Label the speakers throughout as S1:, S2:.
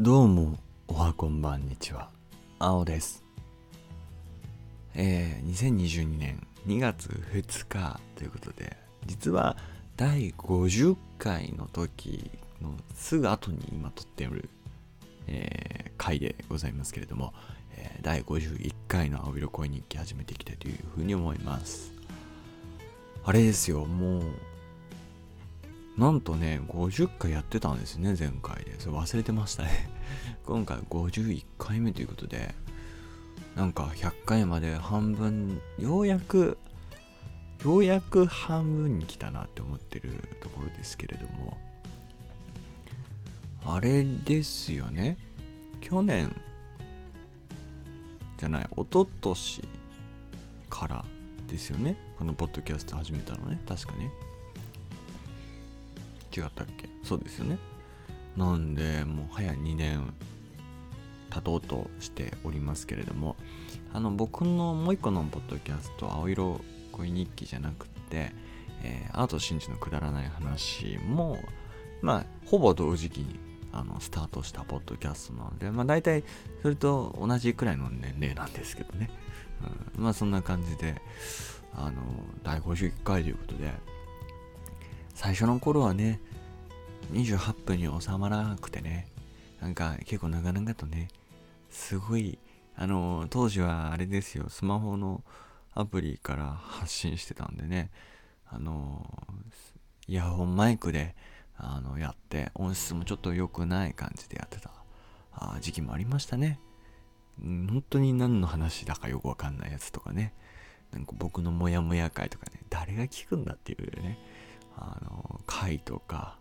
S1: どうも、おはこんばんにちは。青です。えー、2022年2月2日ということで、実は第50回の時のすぐ後に今撮っている、えー、回でございますけれども、えー第51回の青色恋日記始めていきたいというふうに思います。あれですよ、もう、なんとね、50回やってたんですね、前回で。それ忘れてましたね。今回51回目ということで、なんか100回まで半分、ようやく、ようやく半分に来たなって思ってるところですけれども、あれですよね。去年、じゃない、一昨年からですよね。このポッドキャスト始めたのね。確かね。違ったっけ？そうですよね。なんで、もう早2年経とうとしておりますけれども、あの、僕のもう一個のポッドキャスト、青色恋日記じゃなくて、えーアート真嗣のくだらない話も、まあ、ほぼ同時期にあのスタートしたポッドキャストなので、まあ、大体それと同じくらいの年齢なんですけどね。うん、まあ、そんな感じで、あの、第51回ということで、最初の頃はね、28分に収まらなくてね、なんか結構長々とね、すごい、あの、当時はあれですよ、スマホのアプリから発信してたんでね、あの、イヤホンマイクで、あの、やって、音質もちょっと良くない感じでやってた時期もありましたね。本当に何の話だかよくわかんないやつとかね、なんか僕のモヤモヤ会とかね、誰が聞くんだっていうね、あの、会とか、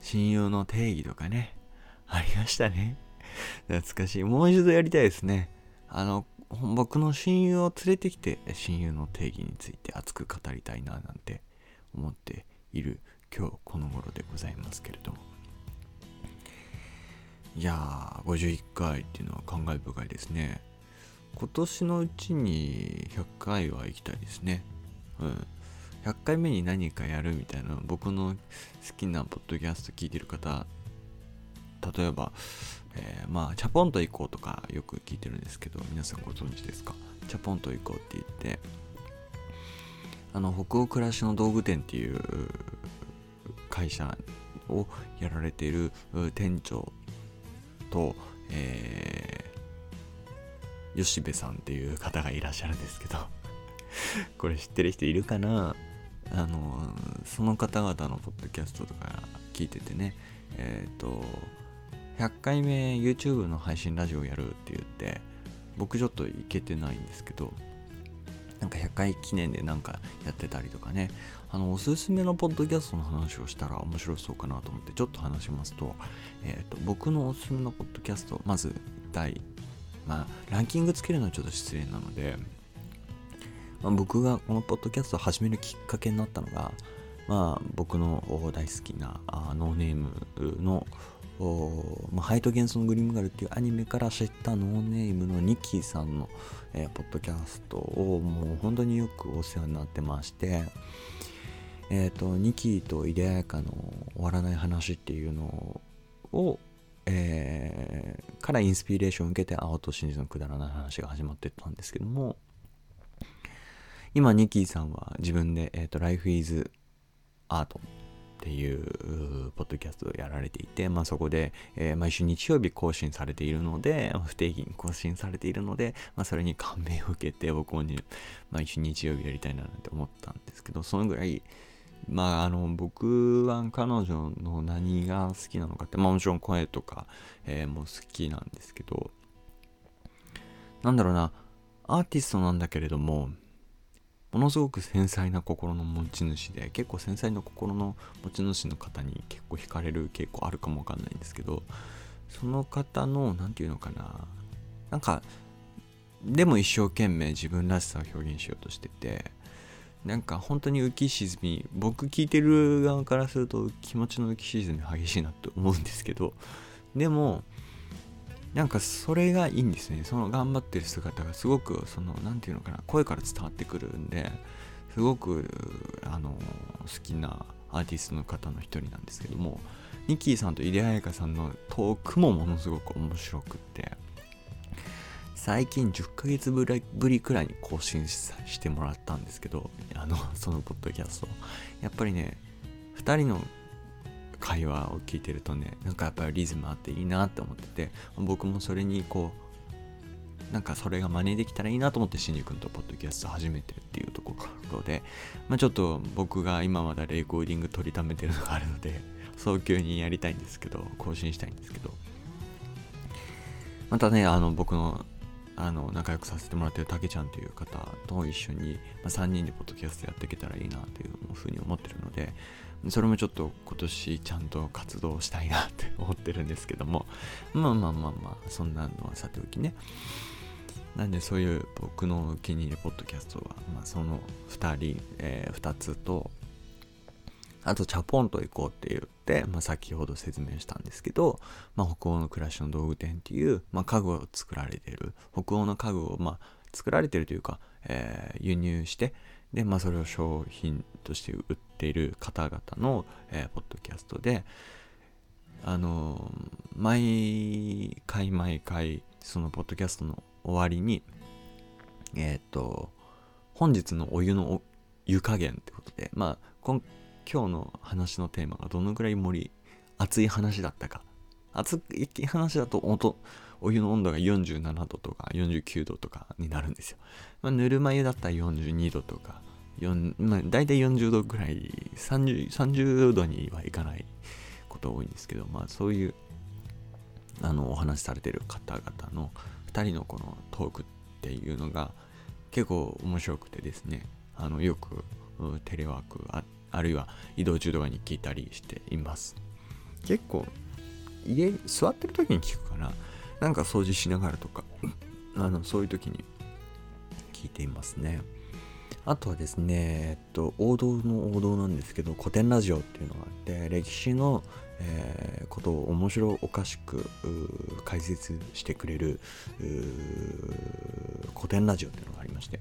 S1: 親友の定義とかね、ありましたね。懐かしい。もう一度やりたいですね。あの、僕の親友を連れてきて、親友の定義について熱く語りたいな、なんて思っている今日この頃でございますけれども。いやー、51回っていうのは感慨深いですね。今年のうちに100回は行きたいですね。うん。100回目に何かやるみたいな僕の好きなポッドキャスト聞いてる方例えば、えーまあチャポンと行こうとかよく聞いてるんですけど皆さんご存知ですか？チャポンと行こうって言ってあの北欧暮らしの道具店っていう会社をやられている店長と、えー、吉部さんっていう方がいらっしゃるんですけど これ知ってる人いるかな？あのその方々のポッドキャストとか聞いててねえっ、と100回目 YouTube の配信ラジオやるって言って僕ちょっと行けてないんですけどなんか100回記念でなんかやってたりとかねあのおすすめのポッドキャストの話をしたら面白そうかなと思ってちょっと話しますと,、えー、と僕のおすすめのポッドキャストまず第まあランキングつけるのはちょっと失礼なのでまあ、僕がこのポッドキャストを始めるきっかけになったのが、まあ、僕の大好きなノーネームのまあ、ハイトゲンソン・グリムガルっていうアニメから知ったノーネームのニッキーさんの、えーポッドキャストをもう本当によくお世話になってまして、えっ、と、ニキーと井出彩香の終わらない話っていうのを、えーからインスピレーションを受けて青と真珠のくだらない話が始まってったんですけども、今、ニキーさんは自分で、えっ、と、Life is Art っていうポッドキャストをやられていて、まあ、そこで、えー毎週日曜日更新されているので、不定期に更新されているので、まあ、それに感銘を受けて、僕もね、毎週日曜日やりたいななんて思ったんですけど、そのぐらい、まあ、あの、僕は彼女の何が好きなのかって、まあ、もちろん声とか、えーも好きなんですけど、なんだろうな、アーティストなんだけれども、ものすごく繊細な心の持ち主で結構繊細な心の持ち主の方に結構惹かれる傾向あるかもわかんないんですけどその方の何て言うのかななんかでも一生懸命自分らしさを表現しようとしててなんか本当に浮き沈み僕聞いてる側からすると気持ちの浮き沈み激しいなって思うんですけどでもなんかそれがいいんですね。その頑張ってる姿がすごくその何て言うのかな声から伝わってくるんですごくあの好きなアーティストの方の一人なんですけどもニッキーさんと井出彩香さんのトークもものすごく面白くって最近10ヶ月ぶりくらいに更新してもらったんですけどあのそのポッドキャスト。やっぱりね2人の会話を聞いてるとねなんかやっぱりリズムあっていいなって思ってて僕もそれにこうなんかそれが真似できたらいいなと思ってしんじ君とポッドキャスト始めてるっていうところで、まあ、ちょっと僕が今まだレコーディング取りためてるのがあるので 早急にやりたいんですけど更新したいんですけど。またねあの僕のあの仲良くさせてもらってるたけちゃんという方と一緒に、まあ、3人でポッドキャストやっていけたらいいなというふうに思ってるのでそれもちょっと今年ちゃんと活動したいなって思ってるんですけども。まあまあまあまあそんなのはさておきね。なんでそういう僕の気に入りポッドキャストは、まあ、その2人、えー、2つとあとチャポンと行こうって言って、まあ、先ほど説明したんですけど、まあ、北欧の暮らしの道具店っていう、まあ、家具を作られてる。北欧の家具を、まあ、作られてるというか、えー、輸入してで、まあ、それを商品として売っている方々の、えー、ポッドキャストであの毎回毎回そのポッドキャストの終わりにえっ、ー、と本日のお湯の湯加減ってことでまあ今日の話のテーマがどのくらい盛り熱い話だったか。熱い話だとお湯の温度が47度とか49度とかになるんですよ、まあ、ぬるま湯だったら42度とかまあ、大体40度ぐらい30、30度にはいかないこと多いんですけど、まあそういうあのお話しされてる方々の2人のこのトークっていうのが結構面白くてですね、あのよくテレワークああるいは移動中とかに聞いたりしています。結構家座ってる時に聞くかな。なんか掃除しながらとか、あのそういう時に聞いていますね。あとはですね、えっと、王道の王道なんですけど、古典ラジオっていうのがあって、歴史の、えー、ことを面白おかしく解説してくれる古典ラジオっていうのがありまして。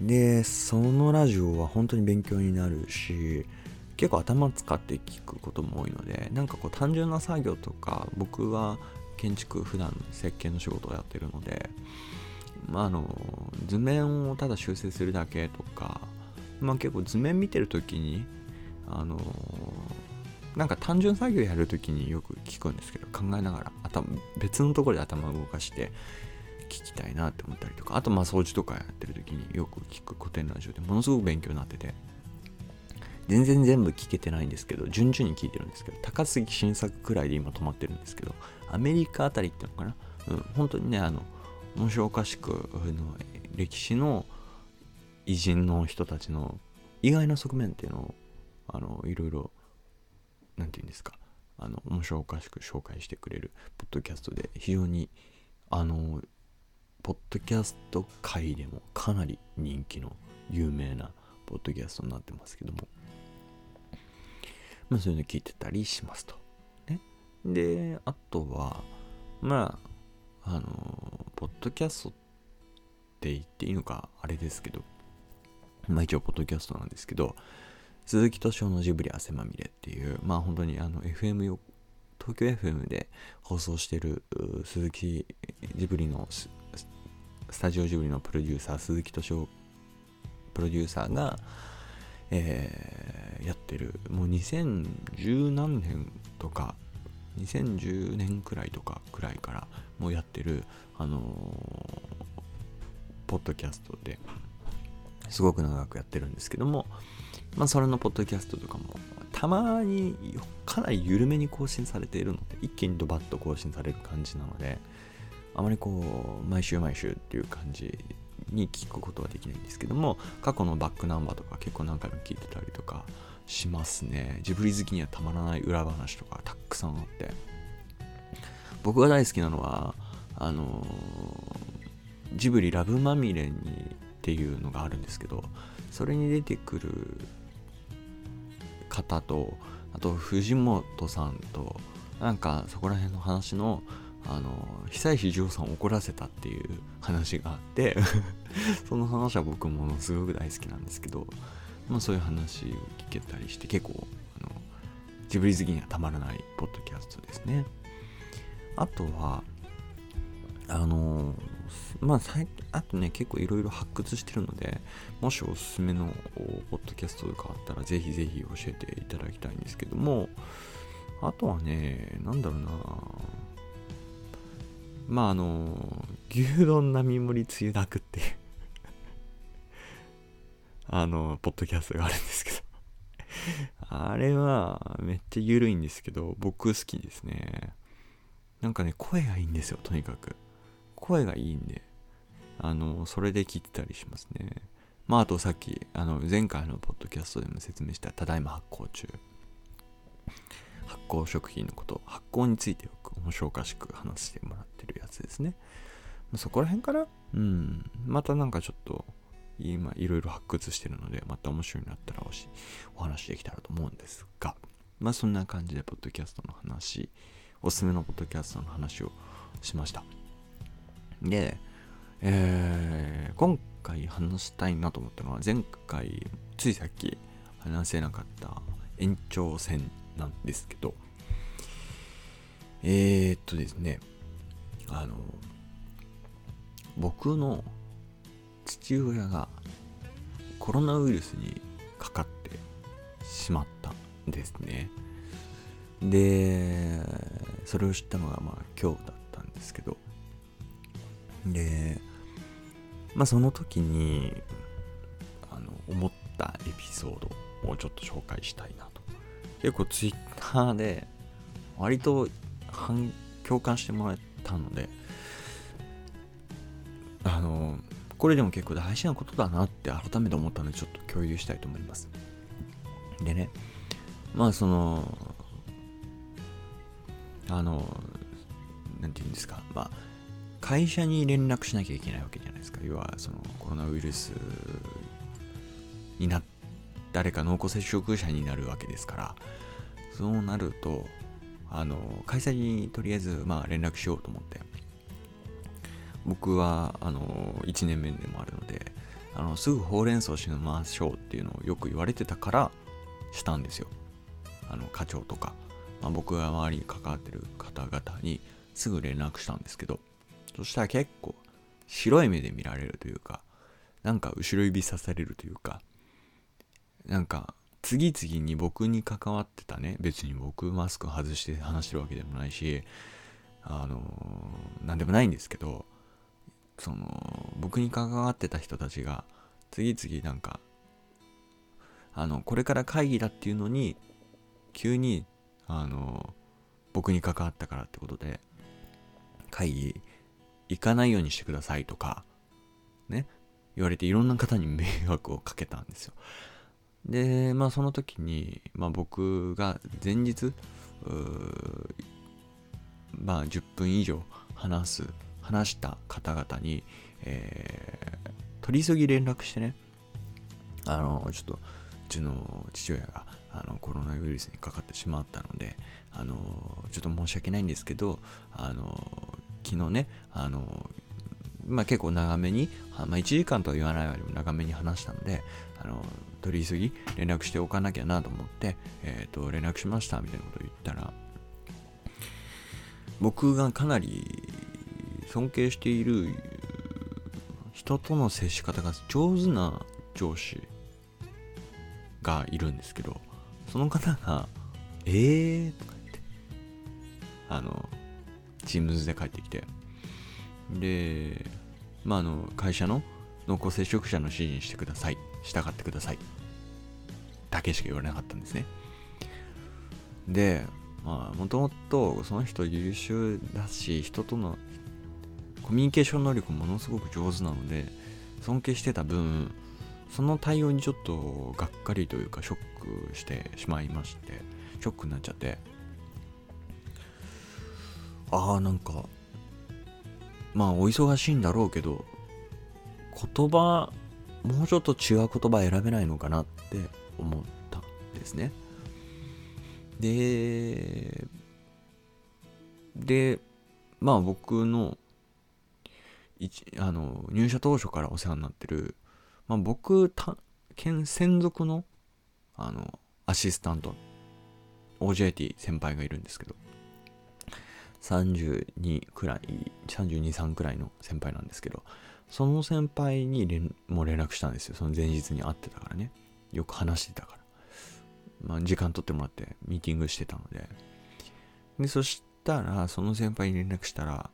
S1: で、そのラジオは本当に勉強になるし、結構頭使って聞くことも多いので、なんかこう単純な作業とか、僕は建築普段設計の仕事をやってるので、まあ、あの図面をただ修正するだけとか、まあ、結構図面見てる時にあのなんか単純作業やるときによく聞くんですけど考えながら頭別のところで頭を動かして聞きたいなって思ったりとかあとまあ掃除とかやってる時によく聞く古典ラジオでものすごく勉強になってて全然全部聞けてないんですけど順々に聞いてるんですけど高杉晋作くらいで今止まってるんですけどアメリカあたりっていうのかな？うん本当にねあの面白おかしくの歴史の偉人の人たちの意外な側面っていうのをあのいろいろ何て言うんですか？あの面白おかしく紹介してくれるポッドキャストで非常にあのポッドキャスト界でもかなり人気の有名なポッドキャストになってますけども。まあそういうの聞いてたりしますと。ね、であとはまああのポッドキャストって言っていいのかあれですけど、まあ一応ポッドキャストなんですけど、鈴木敏夫のジブリ汗まみれっていう、まあ本当にあの FM よ、東京 FM で放送してる鈴木ジブリのスタジオジブリのプロデューサー、鈴木敏夫プロデューサーが、えー、やってる、もう2010何年とか2010年くらいとかくらいからもうやってる、あのー、ポッドキャストですごく長くやってるんですけども、まあ、それのポッドキャストとかもたまにかなり緩めに更新されているので一気にドバッと更新される感じなのであまりこう毎週毎週っていう感じに聞くことはできないんですけども過去のバックナンバーとか結構何回も聞いてたりとかしますね。ジブリ好きにはたまらない裏話とかたくさんあって。僕が大好きなのはあのジブリラブまみれにっていうのがあるんですけどそれに出てくる方とあと藤本さんとなんかそこら辺の話のあの久石譲さんを怒らせたっていう話があって その話は僕ものすごく大好きなんですけどまあ、そういう話を聞けたりして結構あのジブリ好きにはたまらないポッドキャストですね。あとは、あのまあ最、あとね、結構いろいろ発掘してるので、もしおすすめのポッドキャストとかあったら、ぜひぜひ教えていただきたいんですけども、あとはね、なんだろうなまああの、牛丼並盛りつゆだくっていう あの、ポッドキャストがあるんですけどあれは、めっちゃ緩いんですけど、僕好きですね。なんかね、声がいいんですよ、とにかく。声がいいんで、あの、それで聞いてたりしますね。まあ、あとさっき、あの、前回のポッドキャストでも説明した、ただいま発酵中。発酵食品のこと、発酵についてよく面白おかしく話してもらってるやつですね。そこら辺からうん。またなんかちょっと、今いろいろ発掘してるので、また面白いなったらおしお話できたらと思うんですが、まあそんな感じで、ポッドキャストの話、おすすめのポッドキャストの話をしました。で、えー、今回話したいなと思ったのは、前回、ついさっき話せなかった延長戦なんですけど、えー、っとですね、あの、僕の父親がコロナウイルスにかかってしまったんですね。で、それを知ったのがまあ今日だったんですけど、で、まあその時に、あの、思ったエピソードをちょっと紹介したいな。結構ツイッターで割と反共感してもらえたので、あの、これでも結構大事なことだなって改めて思ったのでちょっと共有したいと思います。でね、まあその、あの、なんて言うんですか、まあ、会社に連絡しなきゃいけないわけじゃないですか。要は、そのコロナウイルスになっ、誰か濃厚接触者になるわけですから、そうなると、あの、会社にとりあえず、まあ連絡しようと思って、僕はあの1年目でもあるのであのすぐほうれん草しましょうっていうのをよく言われてたからしたんですよ。あの課長とか、まあ、僕が周りに関わってる方々にすぐ連絡したんですけどそしたら結構白い目で見られるというかなんか後ろ指さされるというかなんか次々に僕に関わってたね。別に僕マスク外して話してるわけでもないしあの何でもないんですけどその僕に関わってた人たちが次々なんかあのこれから会議だっていうのに急にあの僕に関わったからってことで会議行かないようにしてくださいとかね言われていろんな方に迷惑をかけたんですよ。でまあその時に、まあ、僕が前日まあ10分以上話す話した方々に、えー、取り急ぎ連絡してね、あの、ちょっと、うちの父親があのコロナウイルスにかかってしまったので、あの、ちょっと申し訳ないんですけど、あの、昨日ね、あの、まあ、結構長めに、まあ、1時間とは言わないよりも長めに話したので、あの、取り急ぎ連絡しておかなきゃなと思って、えっ、ー、と、連絡しましたみたいなことを言ったら、僕がかなり尊敬している人との接し方が上手な上司がいるんですけど、その方が、えー？とか言って、あの、チームズで帰ってきて、で、まあ、あの、会社の濃厚接触者の指示にしてください。従ってください。だけしか言われなかったんですね。で、まあ、もともとその人優秀だし、人とのコミュニケーション能力ものすごく上手なので尊敬してた分その対応にちょっとがっかりというかショックしてしまいましてショックになっちゃってああなんかまあお忙しいんだろうけど言葉もうちょっと違う言葉選べないのかなって思ったんですね。ででまあ僕のあの入社当初からお世話になってる、まあ、僕た専属のあのアシスタント OJT 先輩がいるんですけど、32くらい、32、3くらいの先輩なんですけど、その先輩に連もう連絡したんですよ。その前日に会ってたからね。よく話してたから。まあ、時間取ってもらってミーティングしてたので。で、そしたら、その先輩に連絡したら、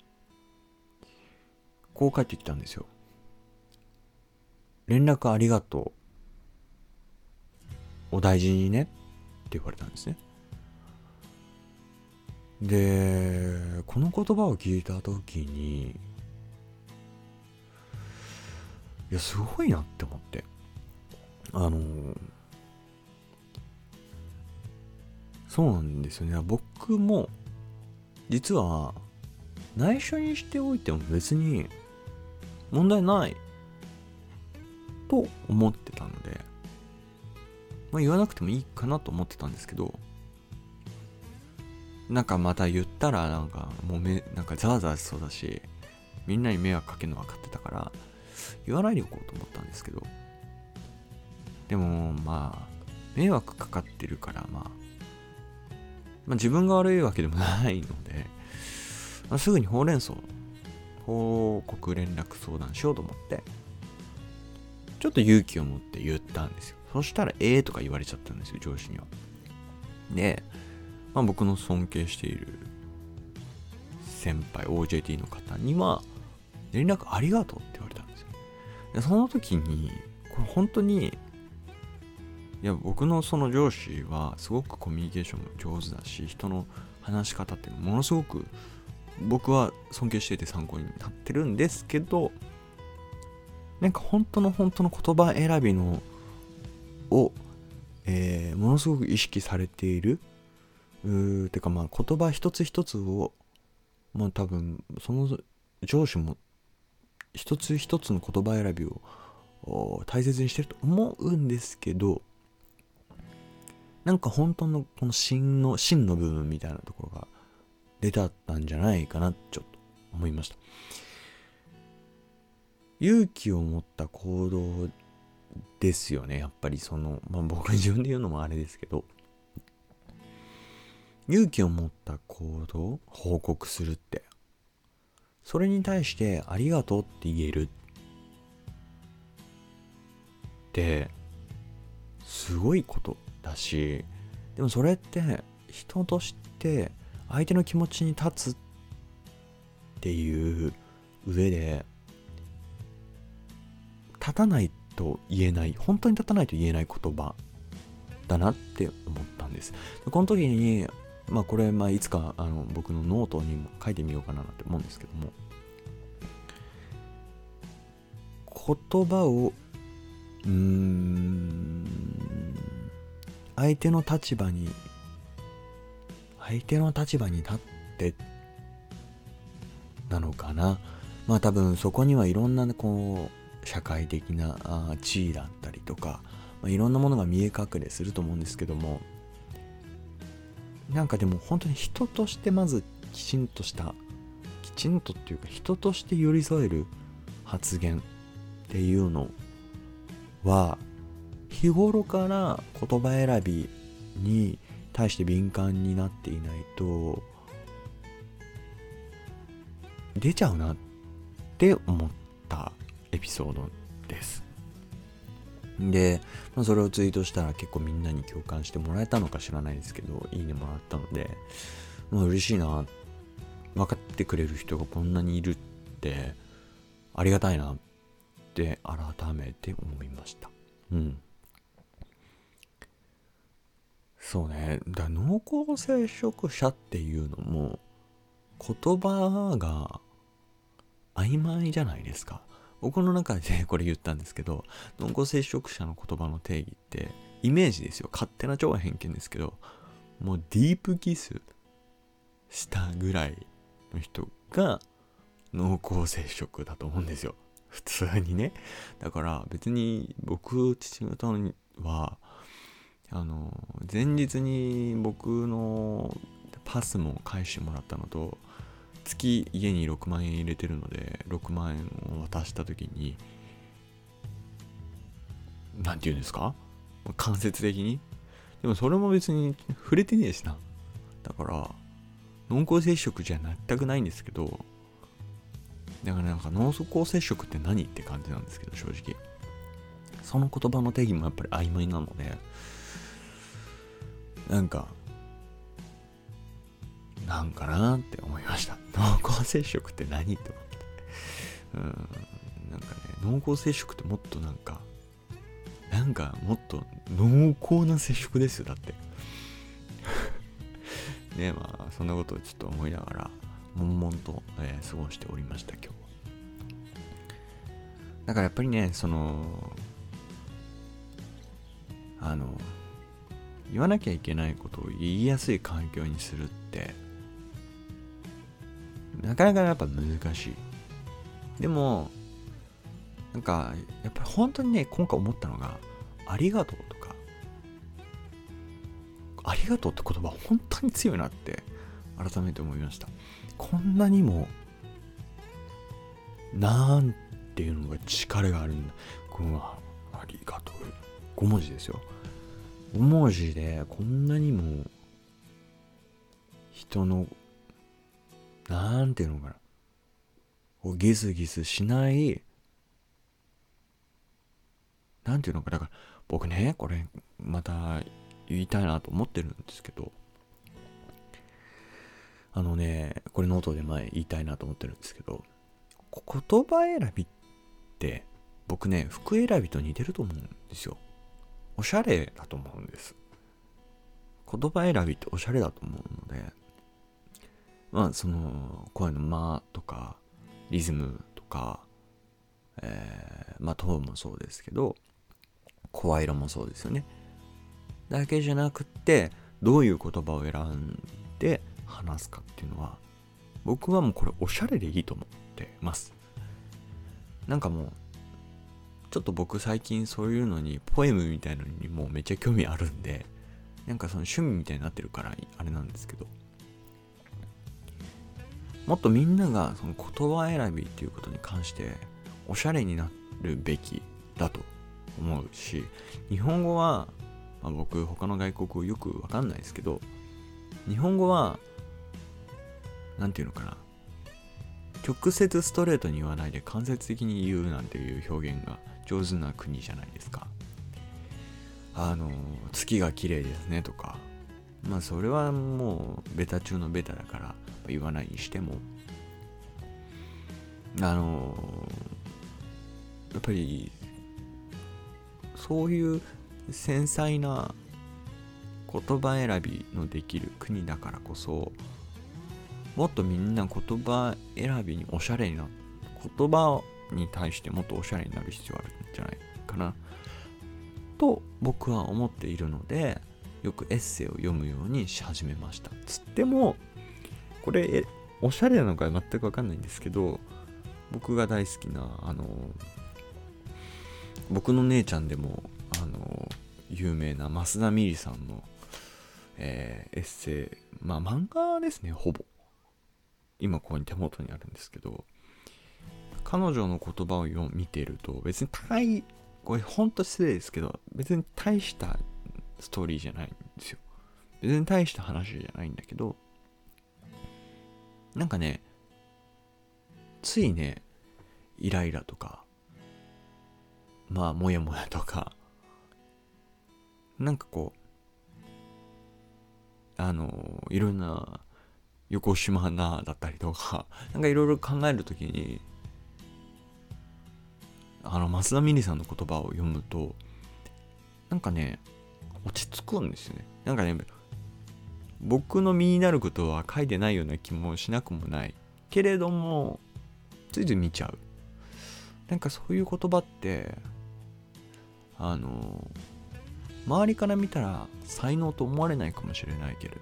S1: こう帰ってきたんですよ。連絡ありがとう。お大事にねって言われたんですね。で、この言葉を聞いた時に、いや、すごいなって思って。あのそうなんですよね。僕も、実は、内緒にしておいても別に問題ないと思ってたので、まあ、言わなくてもいいかなと思ってたんですけど、なんかまた言ったらなんかもうめ、なんかザワザワしそうだし、みんなに迷惑かけるの分かってたから、言わないでおこうと思ったんですけど、でもまあ、迷惑かかってるから、まあ、まあ自分が悪いわけでもないので、まあ、すぐにほうれん草、報告連絡相談しようと思って、ちょっと勇気を持って言ったんですよ。そしたら、ええー、とか言われちゃったんですよ、上司には。で、まあ、僕の尊敬している先輩、OJT の方には、連絡ありがとうって言わ。その時に、これ本当に、いや、僕のその上司はすごくコミュニケーションも上手だし、人の話し方ってものすごく僕は尊敬していて参考になってるんですけど、なんか本当の本当の言葉選びのを、えー、ものすごく意識されているうーてかまあ言葉一つ一つをまあ多分その上司も一つ一つの言葉選びを大切にしてると思うんですけどなんか本当のこの芯の芯の部分みたいなところが出たったんじゃないかなちょっと思いました。勇気を持った行動ですよねやっぱり。そのまあ僕自分で言うのもあれですけど。勇気を持った行動報告するって。それに対してありがとうって言える。ってすごいことだしでもそれって人として相手の気持ちに立つっていう上で立たないと言えない本当に立たないと言えない言葉だなって思ったんです。この時にまあこれ、まあいつかあの僕のノートにも書いてみようかなって思うんですけども、言葉を、うん、相手の立場に、相手の立場に立ってなのかな。まあ多分そこにはいろんなこう、社会的な地位だったりとか、まあ、いろんなものが見え隠れすると思うんですけども、なんかでも本当に人としてまずきちんとしたきちんとっていうか人として寄り添える発言っていうのは日頃から言葉選びに対して敏感になっていないと出ちゃうなって思ったエピソードです。で、まあ、それをツイートしたら結構みんなに共感してもらえたのか知らないですけど、いいねもらったので、まあ、嬉しいな。分かってくれる人がこんなにいるって、ありがたいなって改めて思いました。うん。そうね。だ濃厚接触者っていうのも、言葉が曖昧じゃないですか。僕の中でこれ言ったんですけど、濃厚接触者の言葉の定義って、イメージですよ。勝手な超偏見ですけど、もうディープキスしたぐらいの人が濃厚接触だと思うんですよ。普通にね。だから別に僕、父方は、あの、前日に僕のパスも返してもらったのと、月家に6万円入れてるので6万円を渡した時に何て言うんですか？間接的に？でもそれも別に触れてねえしな。だから濃厚接触じゃ全くないんですけどだからなんか濃厚接触って何って感じなんですけど正直。その言葉の定義もやっぱり曖昧なのでなんかなんかなって思いました。濃厚接触って何って思って。うん。なんかね濃厚接触ってもっとなんかなんかもっと濃厚な接触ですよだって。ねまあそんなことをちょっと思いながら悶々と、えー、過ごしておりました今日。だからやっぱりねそのあの言わなきゃいけないことを言いやすい環境にするってなかなかやっぱ難しい。でもなんかやっぱり本当にね今回思ったのがありがとうとかありがとうって言葉本当に強いなって改めて思いました。こんなにもなんていうのが力があるんだ。このありがとう。5文字ですよ。5文字でこんなにも人のなんていうのかな。こうギスギスしないなんていうのかだから僕ねこれまた言いたいなと思ってるんですけどあのねこれノートで前言いたいなと思ってるんですけど言葉選びって僕ね服選びと似てると思うんですよ。おしゃれだと思うんです。言葉選びっておしゃれだと思うのでまあその声の間とかリズムとか、えー、まあトーンもそうですけど声色もそうですよね。だけじゃなくってどういう言葉を選んで話すかっていうのは僕はもうこれおしゃれでいいと思ってます。なんかもうちょっと僕最近そういうのにポエムみたいのにもうめっちゃ興味あるんでなんかその趣味みたいになってるからあれなんですけどもっとみんながその言葉選びっていうことに関しておしゃれになるべきだと思うし日本語は、まあ、僕他の外国語よくわかんないですけど日本語は何て言うのかな直接ストレートに言わないで間接的に言うなんていう表現が上手な国じゃないですか。あの月が綺麗ですねとかまあそれはもうベタ中のベタだから言わないにしても。あのやっぱりそういう繊細な言葉選びのできる国だからこそもっとみんな言葉選びにおしゃれにな言葉に対してもっとおしゃれになる必要あるんじゃないかな。と僕は思っているのでよくエッセイを読むようにし始めました。つってもこれおしゃれなのか全くわかんないんですけど僕が大好きなあの僕の姉ちゃんでもあの有名な増田美里さんの、えー、エッセイまあ漫画ですねほぼ。今ここに手元にあるんですけど彼女の言葉を見てると別に大これほんと失礼ですけど別に大したストーリーじゃないんですよ。別に大した話じゃないんだけどなんかねついねイライラとかまあモヤモヤとかなんかこうあのいろんな横島なだったりとか なんかいろいろ考えるときにあの増田美里さんの言葉を読むとなんかね落ち着くんですよね。なんかね僕の身になることは書いてないような気もしなくもないけれどもついつい見ちゃう。なんかそういう言葉ってあの周りから見たら才能と思われないかもしれないけれど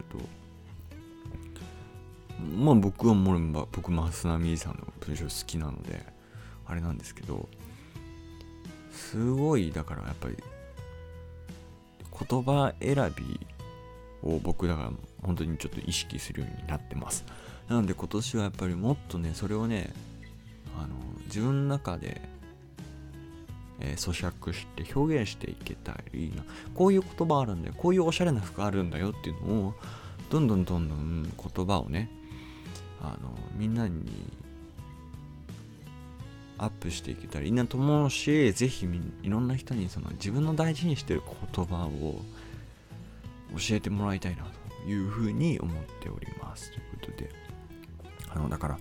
S1: まあ僕はもう僕増田美さんの文章好きなのであれなんですけどすごいだからやっぱり言葉選びを僕だから本当にちょっと意識するようになってます。なので今年はやっぱりもっとねそれをねあの自分の中でえー、咀嚼して表現していけたらいいな。こういう言葉あるんだよ。こういうおしゃれな服あるんだよっていうのをどんどんどんどん言葉をねあのみんなにアップしていけたらいいなと思うしぜひいろんな人にその自分の大事にしてる言葉を教えてもらいたいなというふうに思っております。ということであのだから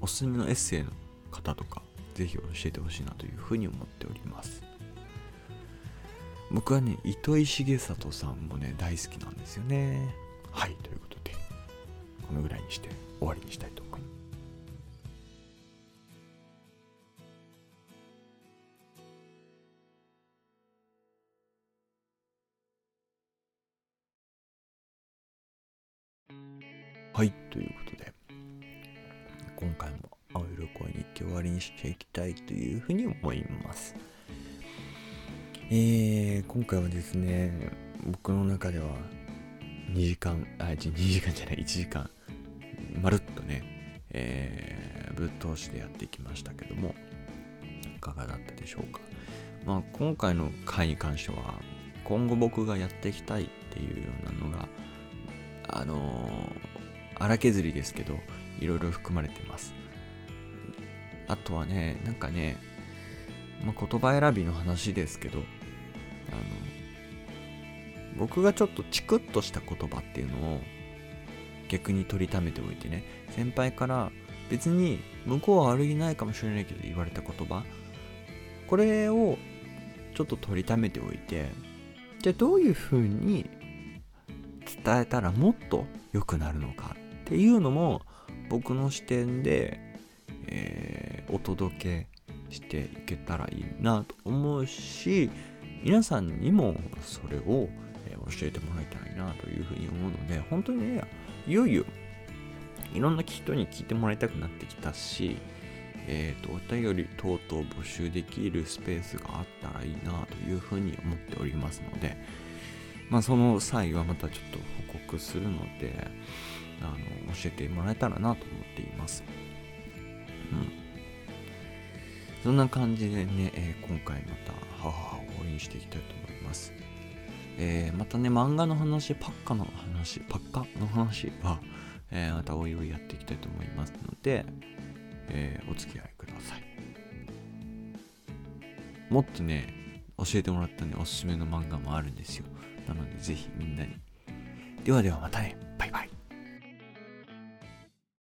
S1: おすすめのエッセイの方とかぜひ教えてほしいなというふうに思っております。僕はね糸井重里さんもね大好きなんですよね。はいということでこのぐらいにして終わりにしたいと思います。はいということで今回も青色恋日記終わりにしていきたいというふうに思います。えー、今回はですね僕の中では2時間あ2時間じゃない1時間まるっとね、えー、ぶっ通しでやってきましたけどもいかがだったでしょうか。まあ今回の回に関しては今後僕がやっていきたいっていうようなのがあのー荒削りですけど、いろいろ含まれてます。あとはね、なんかね、まあ、言葉選びの話ですけど、あの、僕がちょっとチクッとした言葉っていうのを逆に取りためておいてね、先輩から別に向こうは悪気ないかもしれないけど言われた言葉、これをちょっと取りためておいて、じゃあどういう風に伝えたらもっと良くなるのかっていうのも僕の視点で、えー、お届けしていけたらいいなと思うし皆さんにもそれを、え教えてもらいたいなというふうに思うので本当にねいよいよいろんな人に聞いてもらいたくなってきたしえーと、お便り等々募集できるスペースがあったらいいなというふうに思っておりますので、まあ、その際はまたちょっと報告するので、あの教えてもらえたらなと思っています。うん。そんな感じでね、えー、今回また母を応援していきたいと思います。えー、またね、漫画の話、パッカの話、パッカの話は、えー、またおいおいやっていきたいと思いますので、えー、お付き合いください。もっとね、教えてもらったね、おすすめの漫画もあるんですよ。なので、ぜひみんなに。ではではまたね。バイバイ